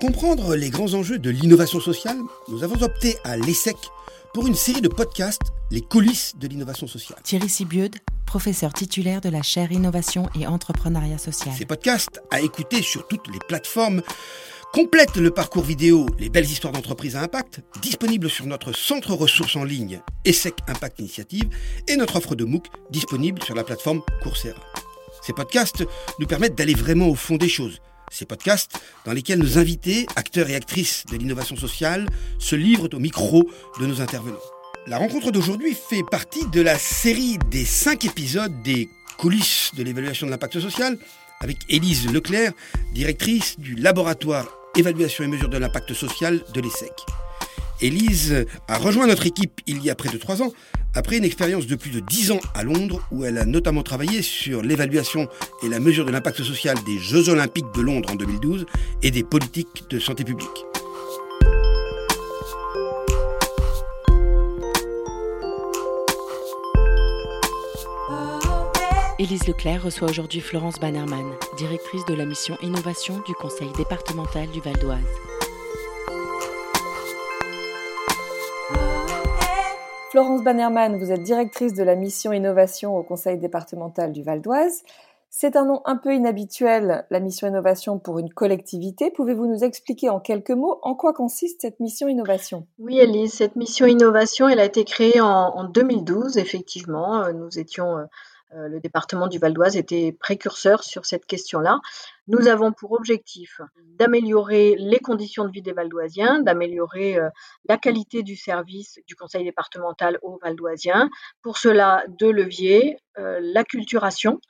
comprendre les grands enjeux de l'innovation sociale, nous avons opté à l'ESSEC pour une série de podcasts, Les coulisses de l'innovation sociale. Thierry Sibieude, professeur titulaire de la chaire Innovation et Entrepreneuriat Social. Ces podcasts, à écouter sur toutes les plateformes, complètent le parcours vidéo Les belles histoires d'entreprise à impact, disponible sur notre centre ressources en ligne ESSEC Impact Initiative et notre offre de MOOC disponible sur la plateforme Coursera. Ces podcasts nous permettent d'aller vraiment au fond des choses ces podcasts dans lesquels nos invités, acteurs et actrices de l'innovation sociale, se livrent au micro de nos intervenants. La rencontre d'aujourd'hui fait partie de la série des cinq épisodes des coulisses de l'évaluation de l'impact social avec Élise Leclerc, directrice du laboratoire évaluation et mesure de l'impact social de l'ESSEC. Élise a rejoint notre équipe il y a près de trois ans, après une expérience de plus de dix ans à Londres, où elle a notamment travaillé sur l'évaluation et la mesure de l'impact social des Jeux olympiques de Londres en 2012 et des politiques de santé publique. Élise Leclerc reçoit aujourd'hui Florence Bannerman, directrice de la mission Innovation du Conseil départemental du Val d'Oise. Florence Bannerman, vous êtes directrice de la mission innovation au Conseil départemental du Val d'Oise. C'est un nom un peu inhabituel, la mission innovation pour une collectivité. Pouvez-vous nous expliquer en quelques mots en quoi consiste cette mission innovation? Oui, Elise, cette mission innovation, elle a été créée en, en 2012, effectivement. Nous étions euh, euh, le département du Val d'Oise était précurseur sur cette question-là. Nous avons pour objectif d'améliorer les conditions de vie des Valdoisiens, d'améliorer euh, la qualité du service du conseil départemental aux Valdoisiens. Pour cela, deux leviers, euh, l'acculturation,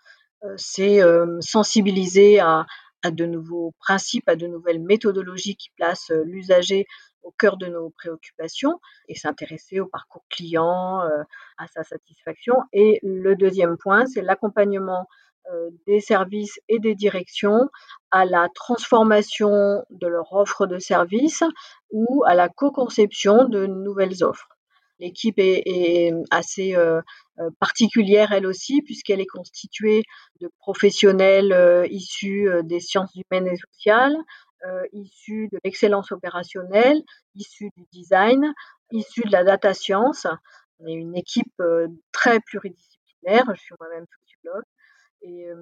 c'est sensibiliser à de nouveaux principes, à de nouvelles méthodologies qui placent l'usager au cœur de nos préoccupations et s'intéresser au parcours client, euh, à sa satisfaction. Et le deuxième point, c'est l'accompagnement euh, des services et des directions à la transformation de leur offre de services ou à la co-conception de nouvelles offres. L'équipe est, assez euh, particulière elle aussi puisqu'elle est constituée de professionnels issus des sciences humaines et sociales, euh, issus de l'excellence opérationnelle, issus du design, issus de la data science. On est une équipe euh, très pluridisciplinaire. Je suis moi-même sociologue et euh,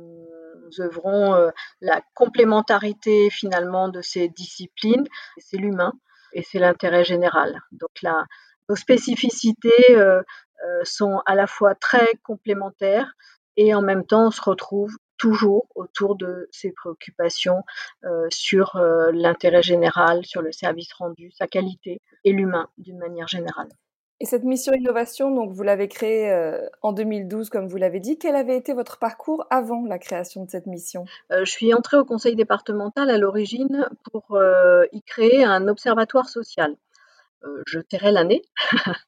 nous œuvrons la complémentarité finalement de ces disciplines. C'est l'humain et c'est l'intérêt général. Donc là, nos spécificités sont à la fois très complémentaires et en même temps on se retrouve toujours autour de ces préoccupations euh, sur euh, l'intérêt général, sur le service rendu, sa qualité et l'humain d'une manière générale. Et cette mission innovation, donc vous l'avez créée euh, en 2012, comme vous l'avez dit. Quel avait été votre parcours avant la création de cette mission? Je suis entrée au conseil départemental à l'origine pour y créer un observatoire social. Euh, je tairai l'année.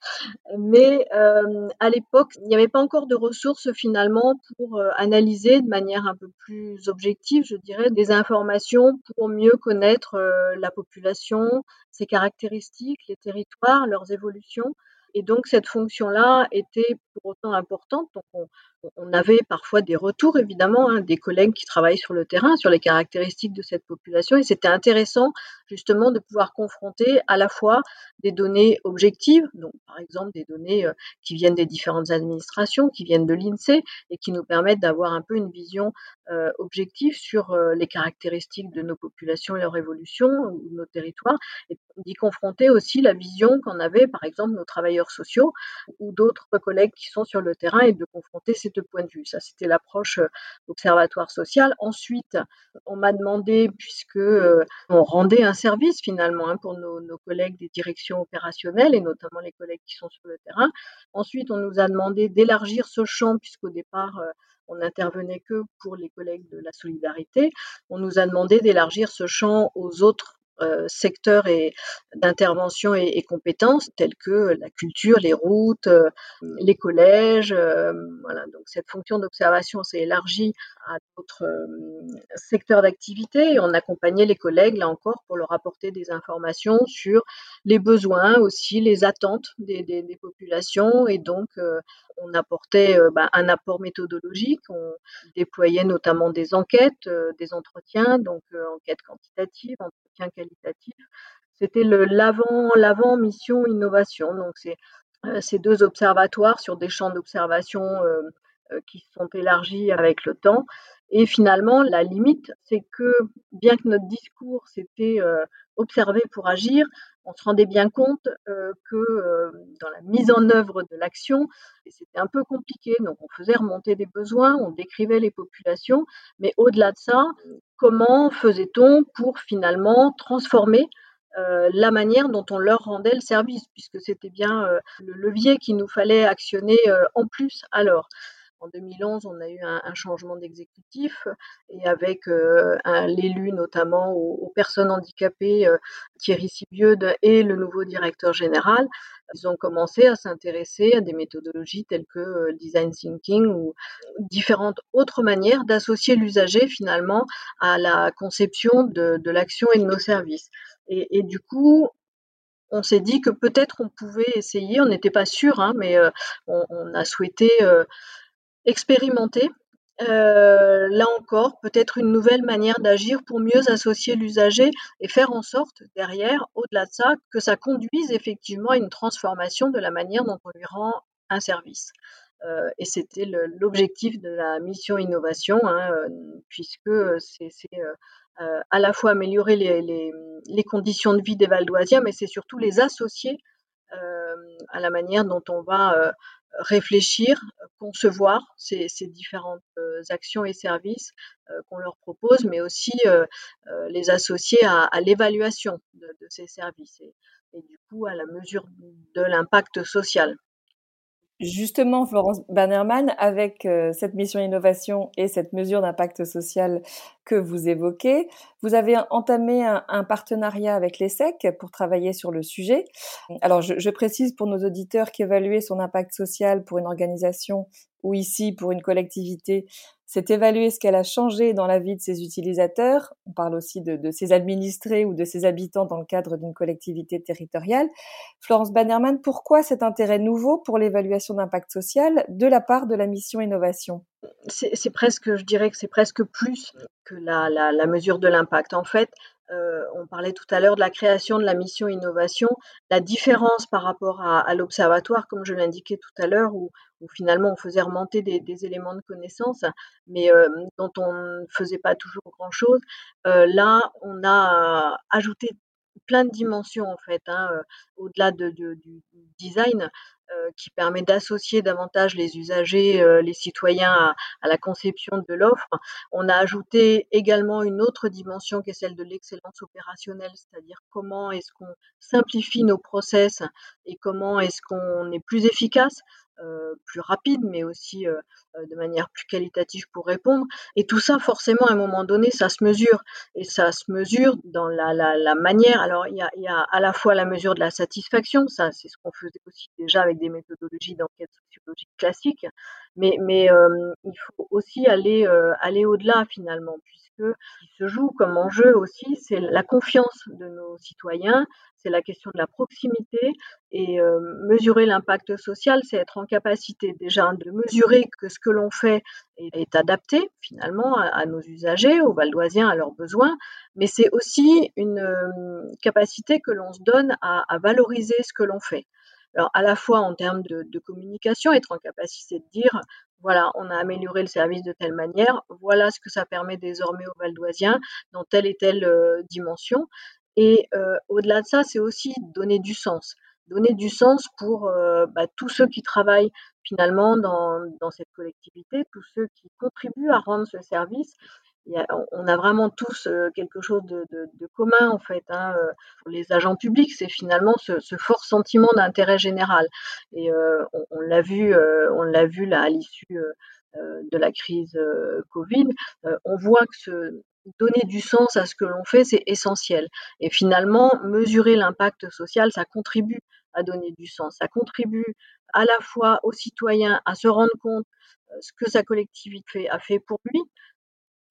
Mais euh, à l'époque, il n'y avait pas encore de ressources finalement pour euh, analyser de manière un peu plus objective, je dirais, des informations pour mieux connaître la population, ses caractéristiques, les territoires, leurs évolutions. Et donc cette fonction-là était pour autant importante. Donc on, avait parfois des retours, évidemment, hein, des collègues qui travaillent sur le terrain, sur les caractéristiques de cette population. Et c'était intéressant, justement, de pouvoir confronter à la fois des données objectives, donc par exemple des données euh, qui viennent des différentes administrations, qui viennent de l'INSEE et qui nous permettent d'avoir un peu une vision euh, objective sur euh, les caractéristiques de nos populations et leur évolution ou de nos territoires, et d'y confronter aussi la vision qu'en avaient, par exemple, nos travailleurs sociaux ou d'autres collègues qui sont sur le terrain et de confronter ces deux points de vue. Ça, c'était l'approche observatoire social. Ensuite, on m'a demandé, puisque on rendait un service finalement hein, pour nos, collègues des directions opérationnelles et notamment les collègues qui sont sur le terrain. Ensuite, on nous a demandé d'élargir ce champ, puisqu'au départ, euh, on n'intervenait que pour les collègues de la solidarité. On nous a demandé d'élargir ce champ aux autres secteurs et d'intervention et, compétences telles que la culture, les routes, euh, les collèges. Euh, voilà, donc cette fonction d'observation s'est élargie à d'autres secteurs d'activité et on accompagnait les collègues là encore pour leur apporter des informations sur les besoins aussi, les attentes des, des, populations et donc on apportait bah, un apport méthodologique, on déployait notamment des enquêtes, des entretiens, donc enquêtes quantitatives, entretiens qualitatives qualitatif. C'était l'avant mission innovation. Donc c'est ces deux observatoires sur des champs d'observation qui sont élargis avec le temps. Et finalement, la limite, c'est que bien que notre discours c'était observer pour agir, on se rendait bien compte que dans la mise en œuvre de l'action, c'était un peu compliqué. Donc on faisait remonter des besoins, on décrivait les populations, mais au-delà de ça, comment faisait-on pour finalement transformer la manière dont on leur rendait le service, puisque c'était bien le levier qu'il nous fallait actionner en plus alors? En 2011, on a eu un, changement d'exécutif et avec euh, l'élu notamment aux, personnes handicapées, euh, Thierry Sibieude et le nouveau directeur général, ils ont commencé à s'intéresser à des méthodologies telles que euh, design thinking ou différentes autres manières d'associer l'usager finalement à la conception de, l'action et de nos services. Et, du coup, on s'est dit que peut-être on pouvait essayer, on n'était pas sûr, hein, mais on, a souhaité expérimenter, euh, là encore, peut-être une nouvelle manière d'agir pour mieux associer l'usager et faire en sorte, derrière, au-delà de ça, que ça conduise effectivement à une transformation de la manière dont on lui rend un service. Euh, et c'était l'objectif de la mission innovation, hein, euh, puisque c'est à la fois améliorer les, les, conditions de vie des Valdoisiens, mais c'est surtout les associer à la manière dont on va réfléchir, concevoir ces, différentes euh, actions et services euh, qu'on leur propose, mais aussi euh, les associer à, l'évaluation de, ces services et, du coup à la mesure de l'impact social. Justement, Florence Bannerman, avec euh, cette mission innovation et cette mesure d'impact social que vous évoquez, vous avez entamé un, partenariat avec l'ESSEC pour travailler sur le sujet. Alors, je, je précise pour nos auditeurs qu'évaluer son impact social pour une organisation ou ici pour une collectivité, c'est évaluer ce qu'elle a changé dans la vie de ses utilisateurs. On parle aussi de, ses administrés ou de ses habitants dans le cadre d'une collectivité territoriale. Florence Bannerman, pourquoi cet intérêt nouveau pour l'évaluation d'impact social de la part de la mission innovation? C'est presque, je dirais que c'est presque plus que la mesure de l'impact. En fait, euh, on parlait tout à l'heure de la création de la mission innovation. La différence par rapport à, l'observatoire, comme je l'indiquais tout à l'heure, où, finalement on faisait remonter des, éléments de connaissance, mais euh, dont on ne faisait pas toujours grand-chose. Euh, là, on a ajouté plein de dimensions en fait, hein, au-delà du design. Qui permet d'associer davantage les usagers, les citoyens à, la conception de l'offre. On a ajouté également une autre dimension qui est celle de l'excellence opérationnelle, c'est-à-dire comment est-ce qu'on simplifie nos process et comment est-ce qu'on est plus efficace. Euh, plus rapide, mais aussi euh, euh, de manière plus qualitative pour répondre. Et tout ça, forcément, à un moment donné, ça se mesure. Et ça se mesure dans la, manière. Alors, il y, a, à la fois la mesure de la satisfaction, ça, c'est ce qu'on faisait aussi déjà avec des méthodologies d'enquête sociologique classiques, mais, il faut aussi aller, aller au-delà, finalement, qui se joue comme enjeu aussi, c'est la confiance de nos citoyens, c'est la question de la proximité et euh, mesurer l'impact social, c'est être en capacité déjà de mesurer que ce que l'on fait est, adapté finalement à, nos usagers, aux valdoisiens, à leurs besoins, mais c'est aussi une euh, capacité que l'on se donne à, valoriser ce que l'on fait. Alors à la fois en termes de, de, communication, être en capacité de dire voilà, on a amélioré le service de telle manière, voilà ce que ça permet désormais aux valdoisiens dans telle et telle euh, dimension. Et euh, au-delà de ça, c'est aussi donner du sens. Donner du sens pour euh, bah, tous ceux qui travaillent finalement dans, cette collectivité, tous ceux qui contribuent à rendre ce service. On a vraiment tous quelque chose de, commun en fait. Hein, pour les agents publics, c'est finalement ce, fort sentiment d'intérêt général. Et on, l'a vu, on l'a vu là à l'issue de la crise Covid. on voit que donner du sens à ce que l'on fait, c'est essentiel. Et finalement, mesurer l'impact social, ça contribue à donner du sens. Ça contribue à la fois aux citoyens à se rendre compte ce que sa collectivité a fait pour lui,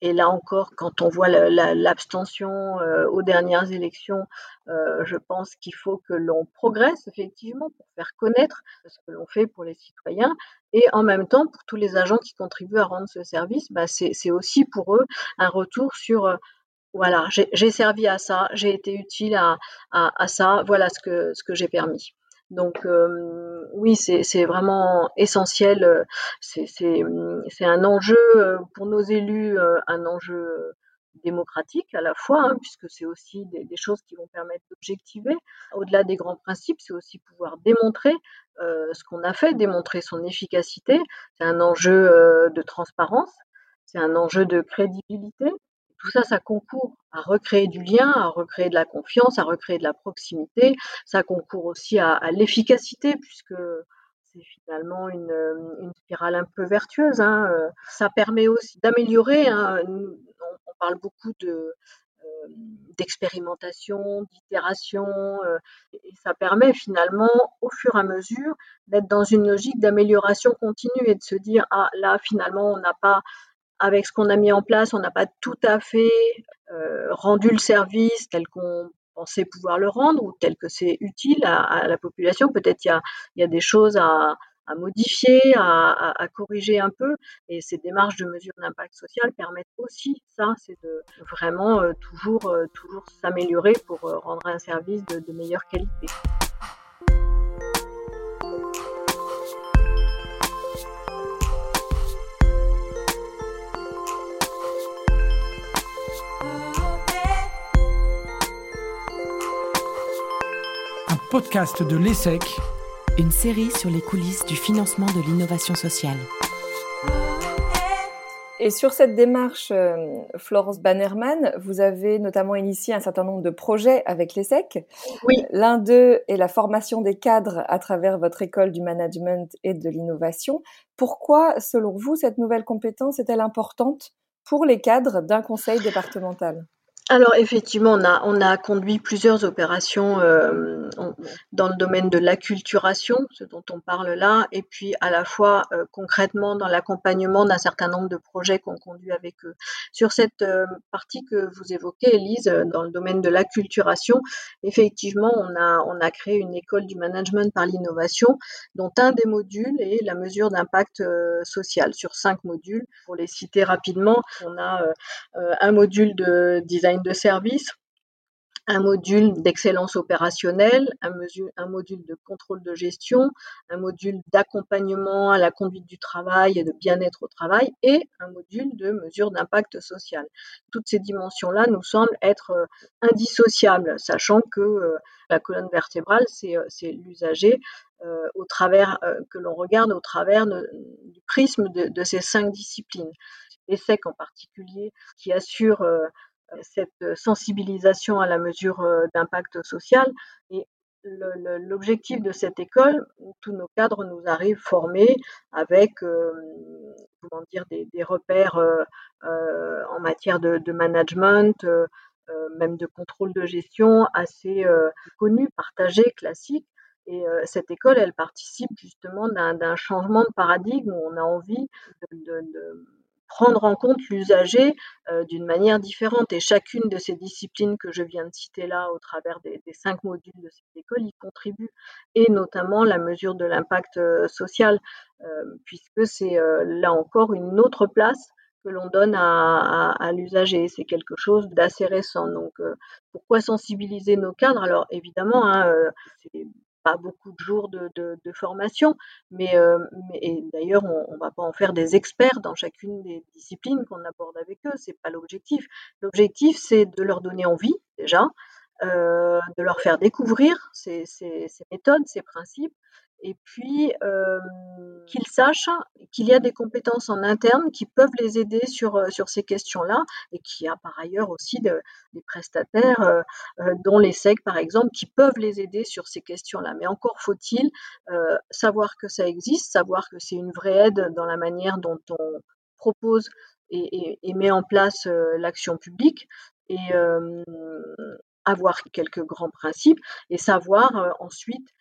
et là encore, quand on voit l'abstention euh, aux dernières élections, euh, je pense qu'il faut que l'on progresse effectivement pour faire connaître ce que l'on fait pour les citoyens. Et en même temps, pour tous les agents qui contribuent à rendre ce service, bah, c'est aussi pour eux un retour sur euh, voilà, j'ai servi à ça, j'ai été utile à, à, ça, voilà ce que, ce que j'ai permis. Donc euh, oui, c'est vraiment essentiel. C'est un enjeu pour nos élus, un enjeu démocratique à la fois, hein, puisque c'est aussi des, choses qui vont permettre d'objectiver. Au-delà des grands principes, c'est aussi pouvoir démontrer ce qu'on a fait, démontrer son efficacité. C'est un enjeu de transparence, c'est un enjeu de crédibilité. Tout ça, ça concourt à recréer du lien, à recréer de la confiance, à recréer de la proximité. Ça concourt aussi à, l'efficacité, puisque c'est finalement une, spirale un peu vertueuse. Hein. Ça permet aussi d'améliorer. Hein. On, parle beaucoup de, d'expérimentation, d'itération, et ça permet finalement, au fur et à mesure, d'être dans une logique d'amélioration continue et de se dire, ah là, finalement, on n'a pas avec ce qu'on a mis en place, on n'a pas tout à fait euh, rendu le service tel qu'on pensait pouvoir le rendre ou tel que c'est utile à, la population. Peut-être il y a, des choses à, modifier, à, corriger un peu. Et ces démarches de mesure d'impact social permettent aussi ça, c'est de vraiment euh, toujours, euh, toujours s'améliorer pour rendre un service de meilleure qualité. Podcast de l'ESSEC, une série sur les coulisses du financement de l'innovation sociale. Et sur cette démarche, euh, Florence Bannerman, vous avez notamment initié un certain nombre de projets avec l'ESSEC. Oui. L'un d'eux est la formation des cadres à travers votre école du management et de l'innovation. Pourquoi, selon vous, cette nouvelle compétence est-elle importante pour les cadres d'un conseil départemental? Alors effectivement, on a, on a conduit plusieurs opérations euh, dans le domaine de l'acculturation, ce dont on parle là, et puis à la fois euh, concrètement dans l'accompagnement d'un certain nombre de projets qu'on conduit avec eux. Sur cette euh, partie que vous évoquez, Elise, dans le domaine de l'acculturation, effectivement, on a, on a créé une école du management par l'innovation, dont un des modules est la mesure d'impact social sur cinq modules. Pour les citer rapidement, on a un module de design de service, un module d'excellence opérationnelle, un, module de contrôle de gestion, un module d'accompagnement à la conduite du travail et de bien-être au travail et un module de mesure d'impact social. Toutes ces dimensions-là nous semblent être euh, indissociables, sachant que euh, la colonne vertébrale, c'est euh, l'usager au travers que l'on regarde au travers du prisme de, de, ces cinq disciplines. L'ESSEC en particulier, qui assure cette sensibilisation à la mesure d'impact social. Et l'objectif de cette école, tous nos cadres nous arrivent formés avec comment dire, des, repères en matière de, management, même de contrôle de gestion assez connus, partagés, classiques. Et cette école, elle participe justement d'un changement de paradigme où on a envie de prendre en compte l'usager euh, d'une manière différente. Et chacune de ces disciplines que je viens de citer là, au travers des, cinq modules de cette école, y contribue, et notamment la mesure de l'impact euh, social, euh, puisque c'est là encore une autre place que l'on donne à, l'usager. C'est quelque chose d'assez récent. Donc, pourquoi sensibiliser nos cadres? Alors, évidemment, hein, c'est pas beaucoup de jours de, formation, mais, euh, d'ailleurs, on ne va pas en faire des experts dans chacune des disciplines qu'on aborde avec eux, c'est pas l'objectif. L'objectif, c'est de leur donner envie, déjà, euh, de leur faire découvrir ces, ces méthodes, ces principes, et puis qu'ils sachent qu'il y a des compétences en interne qui peuvent les aider sur, sur ces questions-là et qu'il y a par ailleurs aussi des prestataires, dont les SEC par exemple, qui peuvent les aider sur ces questions-là. Mais encore faut-il savoir que ça existe, savoir que c'est une vraie aide dans la manière dont on propose et, et met en place l'action publique et avoir quelques grands principes et savoir ensuite euh,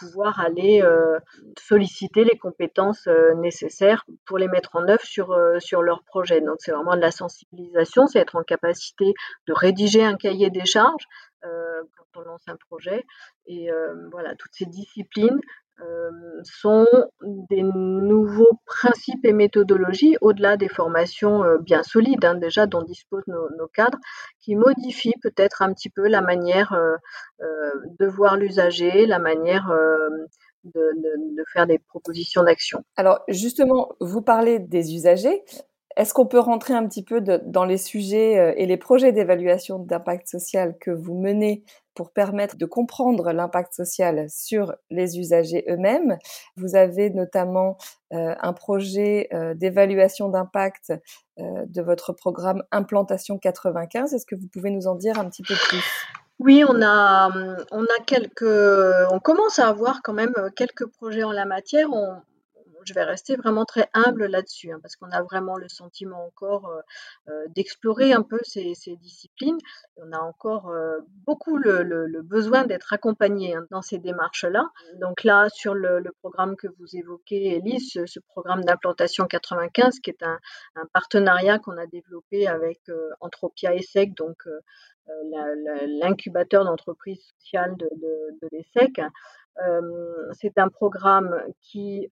pouvoir aller euh, solliciter les compétences euh, nécessaires pour les mettre en œuvre sur, sur leur projet. Donc c'est vraiment de la sensibilisation, c'est être en capacité de rédiger un cahier des charges quand on lance un projet. Et voilà, toutes ces disciplines sont des nouveaux principes et méthodologies, au-delà des formations bien solides hein, déjà dont disposent nos, cadres, qui modifient peut-être un petit peu la manière de voir l'usager, la manière de, faire des propositions d'action. Alors justement, vous parlez des usagers. Est-ce qu'on peut rentrer un petit peu dans les sujets euh, et les projets d'évaluation d'impact social que vous menez pour permettre de comprendre l'impact social sur les usagers eux-mêmes? Vous avez notamment euh, un projet euh, d'évaluation d'impact de votre programme Implantation 95. Est-ce que vous pouvez nous en dire un petit peu plus? Oui, on a, on a quelques, on commence à avoir quand même quelques projets en la matière. Je vais rester vraiment très humble là-dessus, hein, parce qu'on a vraiment le sentiment encore euh, euh, d'explorer un peu ces, disciplines. on a encore euh, beaucoup le, besoin d'être accompagné hein, dans ces démarches-là. Donc là, sur le, programme que vous évoquez, Elise, ce, programme d'implantation 95, qui est un, partenariat qu'on a développé avec Anthropia ESSEC, donc l'incubateur d'entreprises sociales de, de l'ESSEC, c'est un programme qui,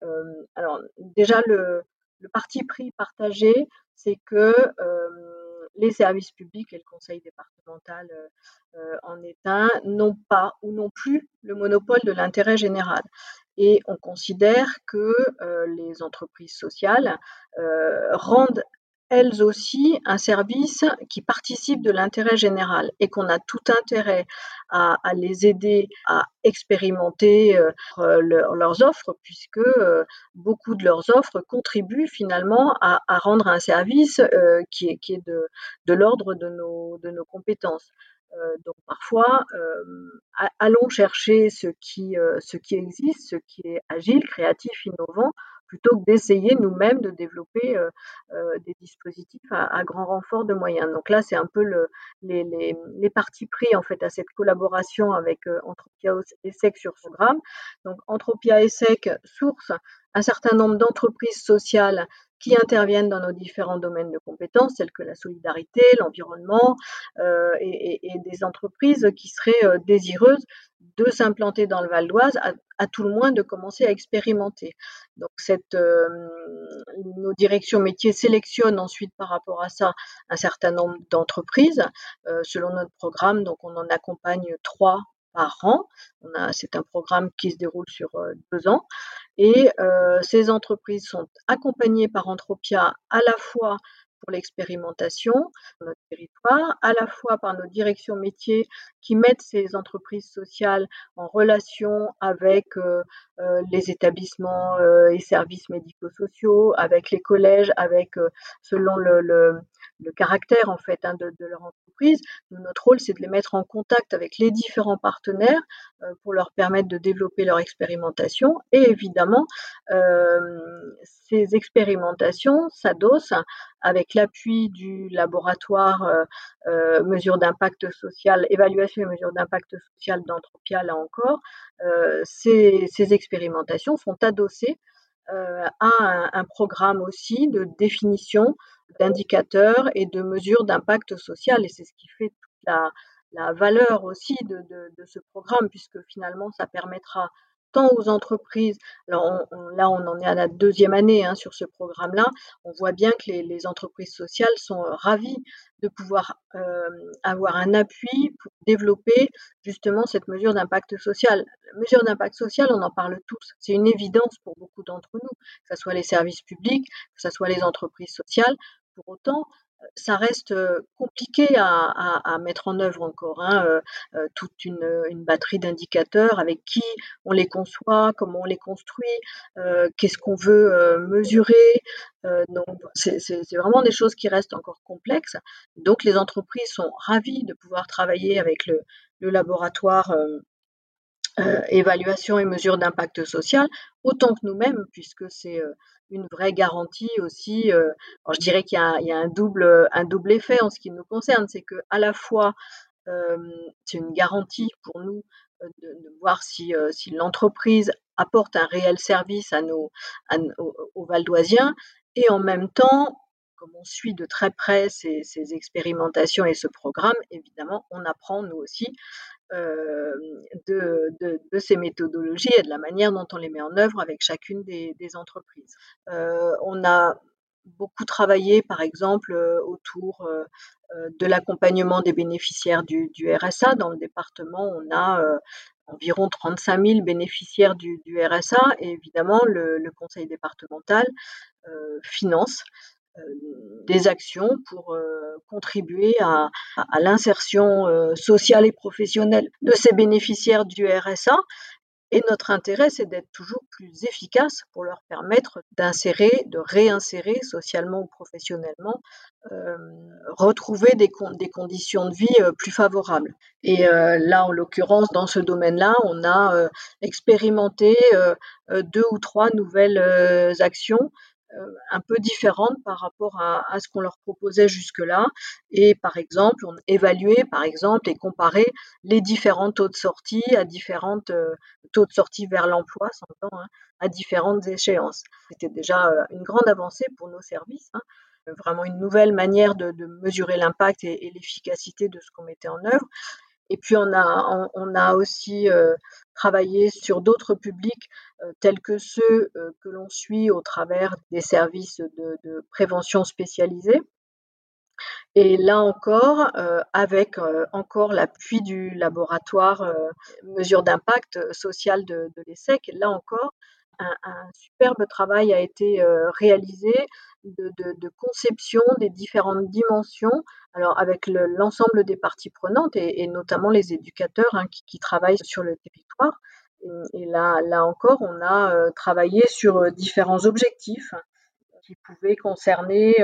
alors déjà le, parti pris partagé, c'est que les services publics et le conseil départemental en État n'ont pas ou non plus le monopole de l'intérêt général. Et on considère que les entreprises sociales rendent elles aussi un service qui participe de l'intérêt général et qu'on a tout intérêt à, les aider à expérimenter euh, leurs offres puisque euh, beaucoup de leurs offres contribuent finalement à, rendre un service euh, qui est, de, l'ordre de nos, de nos compétences. donc parfois, allons chercher ce qui, ce qui existe, ce qui est agile, créatif, innovant, plutôt que d'essayer nous-mêmes de développer euh, euh, des dispositifs à, grand renfort de moyens. Donc là, c'est un peu le, les, parties pris en fait à cette collaboration avec euh, Entropia ESSEC sur ce programme. Donc Entropia ESSEC source un certain nombre d'entreprises sociales qui interviennent dans nos différents domaines de compétences, tels que la solidarité, l'environnement, euh, et, et, des entreprises qui seraient désireuses de s'implanter dans le Val d'Oise, à, tout le moins de commencer à expérimenter. Donc, nos directions métiers sélectionnent ensuite par rapport à ça un certain nombre d'entreprises selon notre programme. Donc, on en accompagne trois par an. C'est un programme qui se déroule sur deux ans. Et ces entreprises sont accompagnées par Entropia à la fois pour l'expérimentation sur notre territoire, à la fois par nos directions métiers qui mettent ces entreprises sociales en relation avec euh, euh, les établissements euh, et services médico-sociaux, avec les collèges, avec selon le, le, caractère en fait hein, de, leur entreprise. notre rôle, c'est de les mettre en contact avec les différents partenaires pour leur permettre de développer leur expérimentation. Et évidemment, ces expérimentations s'adossent avec l'appui du laboratoire euh, euh, mesures d'impact social, évaluation et mesures d'impact social d'Entropia, là encore, euh, ces, expérimentations sont adossées à un, programme aussi de définition d'indicateurs et de mesures d'impact social. Et c'est ce qui fait toute la, valeur aussi de, de, ce programme, puisque finalement, ça permettra tant aux entreprises. Alors là, on en est à la deuxième année hein, sur ce programme-là. On voit bien que les, entreprises sociales sont euh, ravies de pouvoir euh, avoir un appui pour développer justement cette mesure d'impact social. La mesure d'impact social, on en parle tous. C'est une évidence pour beaucoup d'entre nous, que ce soit les services publics, que ce soit les entreprises sociales. Pour autant, ça reste compliqué à, mettre en œuvre encore. Hein, toute une, batterie d'indicateurs avec qui on les conçoit, comment on les construit, qu'est-ce qu'on veut mesurer. donc, c'est vraiment des choses qui restent encore complexes. Donc, les entreprises sont ravies de pouvoir travailler avec le laboratoire euh, évaluation et mesure d'impact social, autant que nous-mêmes, puisque c'est euh, une vraie garantie aussi. Euh, je dirais qu'il y, a un double, un double effet en ce qui nous concerne, c'est que à la fois c'est une garantie pour nous de, voir si, si l'entreprise apporte un réel service à nos, aux, Valdoisiens, et en même temps, comme on suit de très près ces, ces, expérimentations et ce programme, évidemment, on apprend nous aussi de, ces méthodologies et de la manière dont on les met en œuvre avec chacune des, entreprises. on a beaucoup travaillé, par exemple, autour de l'accompagnement des bénéficiaires du, RSA. Dans le département, on a environ 35 000 bénéficiaires du, RSA et évidemment, le, conseil départemental finance des actions pour contribuer à, l'insertion sociale et professionnelle de ces bénéficiaires du RSA. Et notre intérêt, c'est d'être toujours plus efficace pour leur permettre d'insérer, de réinsérer socialement ou professionnellement, retrouver des, conditions de vie plus favorables. Et là, en l'occurrence, dans ce domaine-là, on a expérimenté deux ou trois nouvelles actions euh, un peu différentes par rapport à, ce qu'on leur proposait jusque-là. Et par exemple, on évaluait par exemple et comparait les différents taux de sortie à différentes euh, taux de sortie vers l'emploi, hein, à différentes échéances. C'était déjà euh, une grande avancée pour nos services. Hein, vraiment une nouvelle manière de, mesurer l'impact et l'efficacité de ce qu'on mettait en œuvre. Et puis on a, on, a aussi euh, travaillé sur d'autres publics euh, tels que ceux euh, que l'on suit au travers des services de, prévention spécialisés. Et là encore, avec encore l'appui du laboratoire mesure d'impact social de, de l'ESSEC, là encore, un, superbe travail a été réalisé de, conception des différentes dimensions, alors avec l'ensemble des parties prenantes et, notamment les éducateurs hein, qui, travaillent sur le territoire. Et, là, là encore, on a travaillé sur différents objectifs qui pouvaient concerner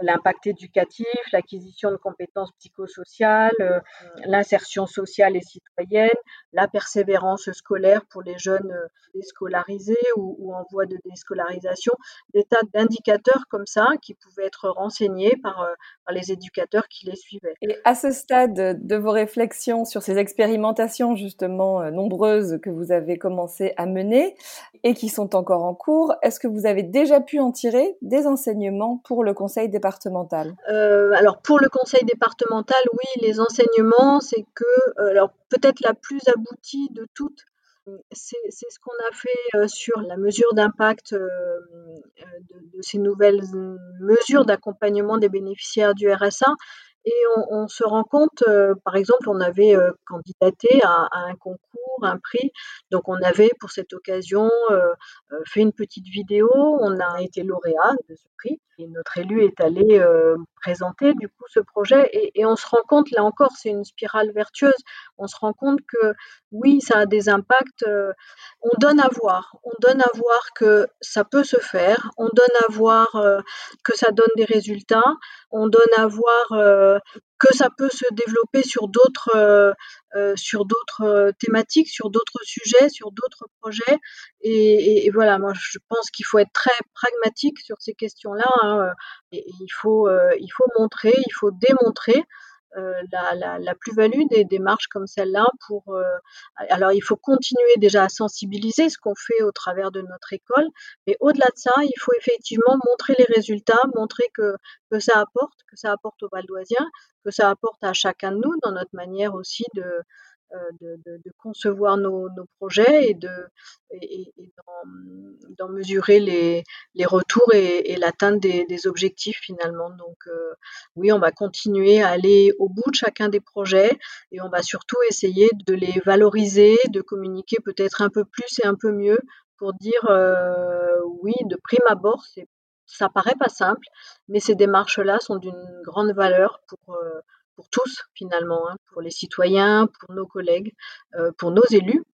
l'impact éducatif, l'acquisition de compétences psychosociales, l'insertion sociale et citoyenne, la persévérance scolaire pour les jeunes déscolarisés ou, en voie de déscolarisation, des tas d'indicateurs comme ça qui pouvaient être renseignés par, par, les éducateurs qui les suivaient. Et à ce stade de vos réflexions sur ces expérimentations justement nombreuses que vous avez commencé à mener et qui sont encore en cours, est-ce que vous avez déjà pu en tirer des enseignements pour le conseil départemental euh, Alors pour le conseil départemental, oui, les enseignements, c'est que, euh, peut-être la plus aboutie de toutes, c'est ce qu'on a fait euh, sur la mesure d'impact de, ces nouvelles mesures d'accompagnement des bénéficiaires du RSA. Et on, se rend compte, par exemple, on avait candidaté à, un concours, un prix. Donc on avait pour cette occasion fait une petite vidéo. On a été lauréat de ce prix. Et notre élu est allé présenter du coup ce projet. Et, on se rend compte, là encore, c'est une spirale vertueuse. On se rend compte que oui, ça a des impacts. on donne à voir. On donne à voir que ça peut se faire. On donne à voir que ça donne des résultats. On donne à voir que ça peut se développer sur d'autres euh, euh, sur d'autres euh, thématiques, sur d'autres sujets, sur d'autres projets. Et, voilà, moi je pense qu'il faut être très pragmatique sur ces questions-là. Hein, et, il faut il faut montrer, il faut démontrer euh, la, plus-value des démarches comme celle-là pour euh, alors il faut continuer déjà à sensibiliser ce qu'on fait au travers de notre école mais au-delà de ça il faut effectivement montrer les résultats montrer que, que ça apporte que ça apporte aux Valdoisiens que ça apporte à chacun de nous dans notre manière aussi de euh, de, concevoir nos, projets et de et, d'en mesurer les, les, retours et, l'atteinte des, objectifs finalement. Donc euh, oui, on va continuer à aller au bout de chacun des projets et on va surtout essayer de les valoriser, de communiquer peut-être un peu plus et un peu mieux pour dire euh, oui, de prime abord, c'est ça paraît pas simple, mais ces démarches-là sont d'une grande valeur pour, pour tous finalement, hein, pour les citoyens, pour nos collègues, euh, pour nos élus.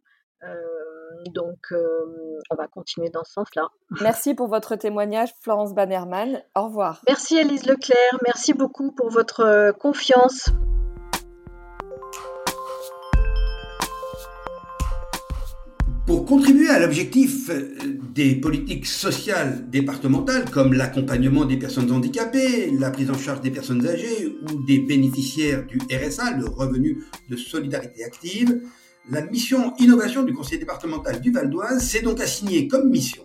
Euh, donc, euh, on va continuer dans ce sens-là. Merci pour votre témoignage, Florence Bannerman. Au revoir. Merci, Elise Leclerc. Merci beaucoup pour votre confiance. Contribuer à l'objectif euh, des politiques sociales départementales comme l'accompagnement des personnes handicapées, la prise en charge des personnes âgées ou des bénéficiaires du RSA, le revenu de solidarité active, la mission innovation du conseil départemental du Val d'Oise s'est donc assignée comme mission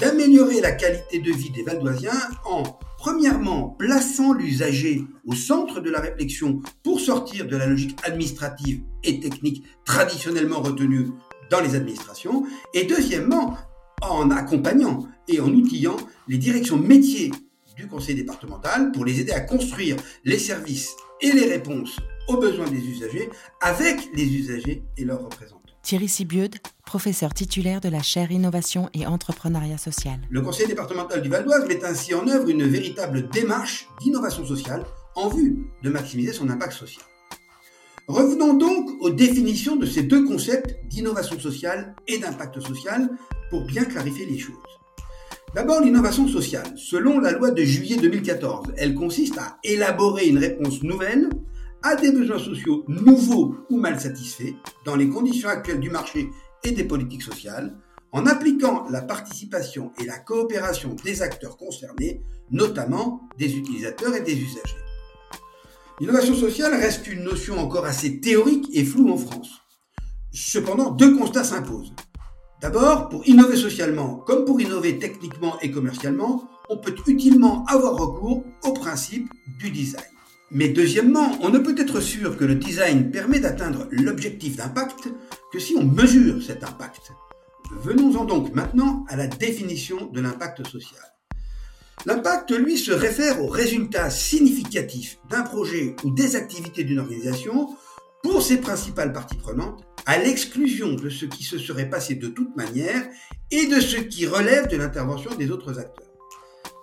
d'améliorer la qualité de vie des Valdoisiens en Premièrement, plaçant l'usager au centre de la réflexion pour sortir de la logique administrative et technique traditionnellement retenue dans les administrations. Et deuxièmement, en accompagnant et en outillant les directions métiers du conseil départemental pour les aider à construire les services et les réponses aux besoins des usagers avec les usagers et leurs représentants. Thierry Sibieude, professeur titulaire de la chaire Innovation et Entrepreneuriat Social. Le conseil départemental du Val d'Oise met ainsi en œuvre une véritable démarche d'innovation sociale en vue de maximiser son impact social. Revenons donc aux définitions de ces deux concepts d'innovation sociale et d'impact social pour bien clarifier les choses. D'abord, l'innovation sociale. Selon la loi de juillet 2014, elle consiste à élaborer une réponse nouvelle à des besoins sociaux nouveaux ou mal satisfaits dans les conditions actuelles du marché et des politiques sociales, en appliquant la participation et la coopération des acteurs concernés, notamment des utilisateurs et des usagers. L'innovation sociale reste une notion encore assez théorique et floue en France. Cependant, deux constats s'imposent. D'abord, pour innover socialement comme pour innover techniquement et commercialement, on peut utilement avoir recours au principe du design. Mais deuxièmement, on ne peut être sûr que le design permet d'atteindre l'objectif d'impact que si on mesure cet impact. Venons-en donc maintenant à la définition de l'impact social. L'impact, lui, se réfère aux résultats significatifs d'un projet ou des activités d'une organisation pour ses principales parties prenantes à l'exclusion de ce qui se serait passé de toute manière et de ce qui relève de l'intervention des autres acteurs.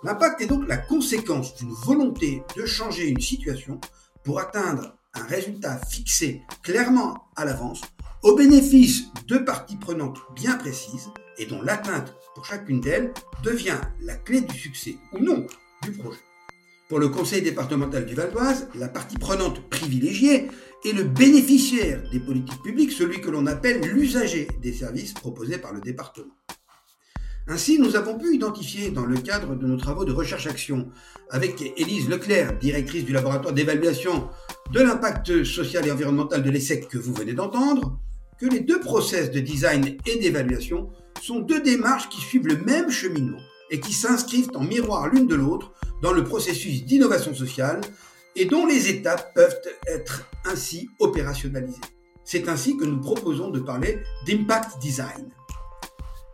L'impact est donc la conséquence d'une volonté de changer une situation pour atteindre un résultat fixé clairement à l'avance au bénéfice de parties prenantes bien précises et dont l'atteinte pour chacune d'elles devient la clé du succès ou non du projet. Pour le conseil départemental du Val d'Oise, la partie prenante privilégiée et le bénéficiaire des politiques publiques, celui que l'on appelle l'usager des services proposés par le département. Ainsi, nous avons pu identifier dans le cadre de nos travaux de recherche-action avec Élise Leclerc, directrice du laboratoire d'évaluation de l'impact social et environnemental de l'ESSEC que vous venez d'entendre, que les deux process de design et d'évaluation sont deux démarches qui suivent le même cheminement et qui s'inscrivent en miroir l'une de l'autre dans le processus d'innovation sociale et dont les étapes peuvent être ainsi opérationnalisées. C'est ainsi que nous proposons de parler d'impact design.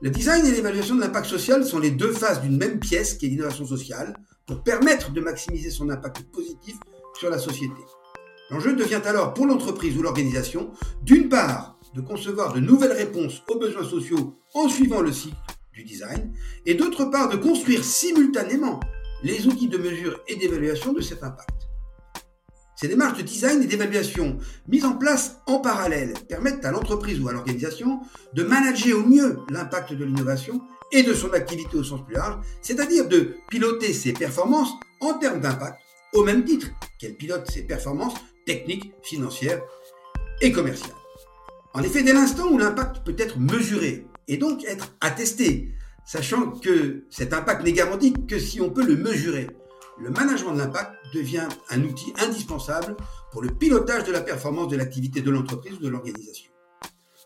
Le design et l'évaluation de l'impact social sont les deux faces d'une même pièce qui est l'innovation sociale pour permettre de maximiser son impact positif sur la société. L'enjeu devient alors pour l'entreprise ou l'organisation, d'une part, de concevoir de nouvelles réponses aux besoins sociaux en suivant le cycle du design, et d'autre part, de construire simultanément les outils de mesure et d'évaluation de cet impact. Ces démarches de design et d'évaluation mises en place en parallèle permettent à l'entreprise ou à l'organisation de manager au mieux l'impact de l'innovation et de son activité au sens plus large, c'est-à-dire de piloter ses performances en termes d'impact au même titre qu'elle pilote ses performances techniques, financières et commerciales. En effet, dès l'instant où l'impact peut être mesuré et donc être attesté, sachant que cet impact n'est garanti que si on peut le mesurer, le management de l'impact devient un outil indispensable pour le pilotage de la performance de l'activité de l'entreprise ou de l'organisation.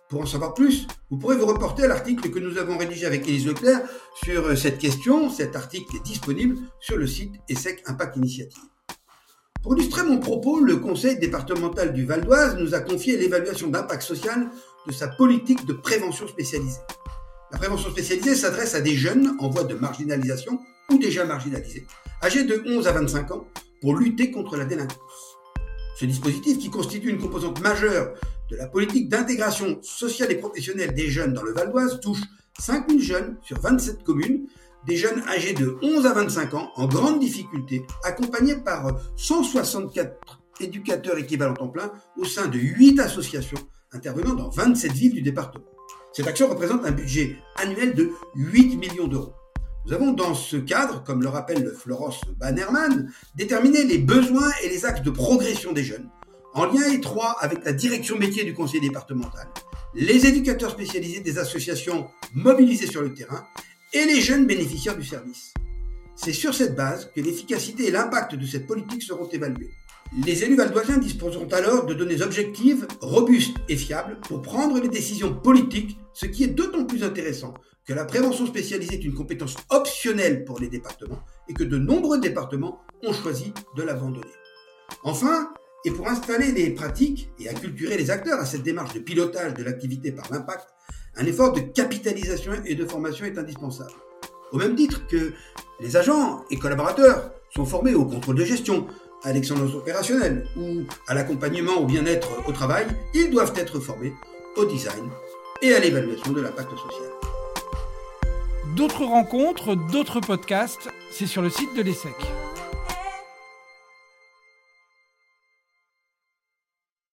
Pour en savoir plus, vous pourrez vous reporter à l'article que nous avons rédigé avec Élise Leclerc sur cette question. Cet article est disponible sur le site ESSEC Impact Initiative. Pour illustrer mon propos, le conseil départemental du Val d'Oise nous a confié l'évaluation d'impact social de sa politique de prévention spécialisée. La prévention spécialisée s'adresse à des jeunes en voie de marginalisation ou déjà marginalisés, âgés de 11 à 25 ans, pour lutter contre la délinquance. Ce dispositif, qui constitue une composante majeure de la politique d'intégration sociale et professionnelle des jeunes dans le Val d'Oise, touche 5000 jeunes sur 27 communes, des jeunes âgés de 11 à 25 ans en grande difficulté, accompagnés par 164 éducateurs équivalents temps plein au sein de 8 associations intervenant dans 27 villes du département. Cette action représente un budget annuel de 8 millions d'euros. Nous avons dans ce cadre, comme le rappelle Florence Bannerman, déterminé les besoins et les axes de progression des jeunes, en lien étroit avec la direction métier du conseil départemental, les éducateurs spécialisés des associations mobilisées sur le terrain et les jeunes bénéficiaires du service. C'est sur cette base que l'efficacité et l'impact de cette politique seront évalués. Les élus valdoisiens disposeront alors de données objectives, robustes et fiables pour prendre les décisions politiques, ce qui est d'autant plus intéressant que la prévention spécialisée est une compétence optionnelle pour les départements et que de nombreux départements ont choisi de l'abandonner. Enfin, et pour installer les pratiques et acculturer les acteurs à cette démarche de pilotage de l'activité par l'impact, un effort de capitalisation et de formation est indispensable. Au même titre que les agents et collaborateurs sont formés au contrôle de gestion, à l'excellence opérationnelle ou à l'accompagnement au bien-être au travail, ils doivent être formés au design et à l'évaluation de l'impact social. D'autres rencontres, d'autres podcasts, c'est sur le site de l'ESSEC.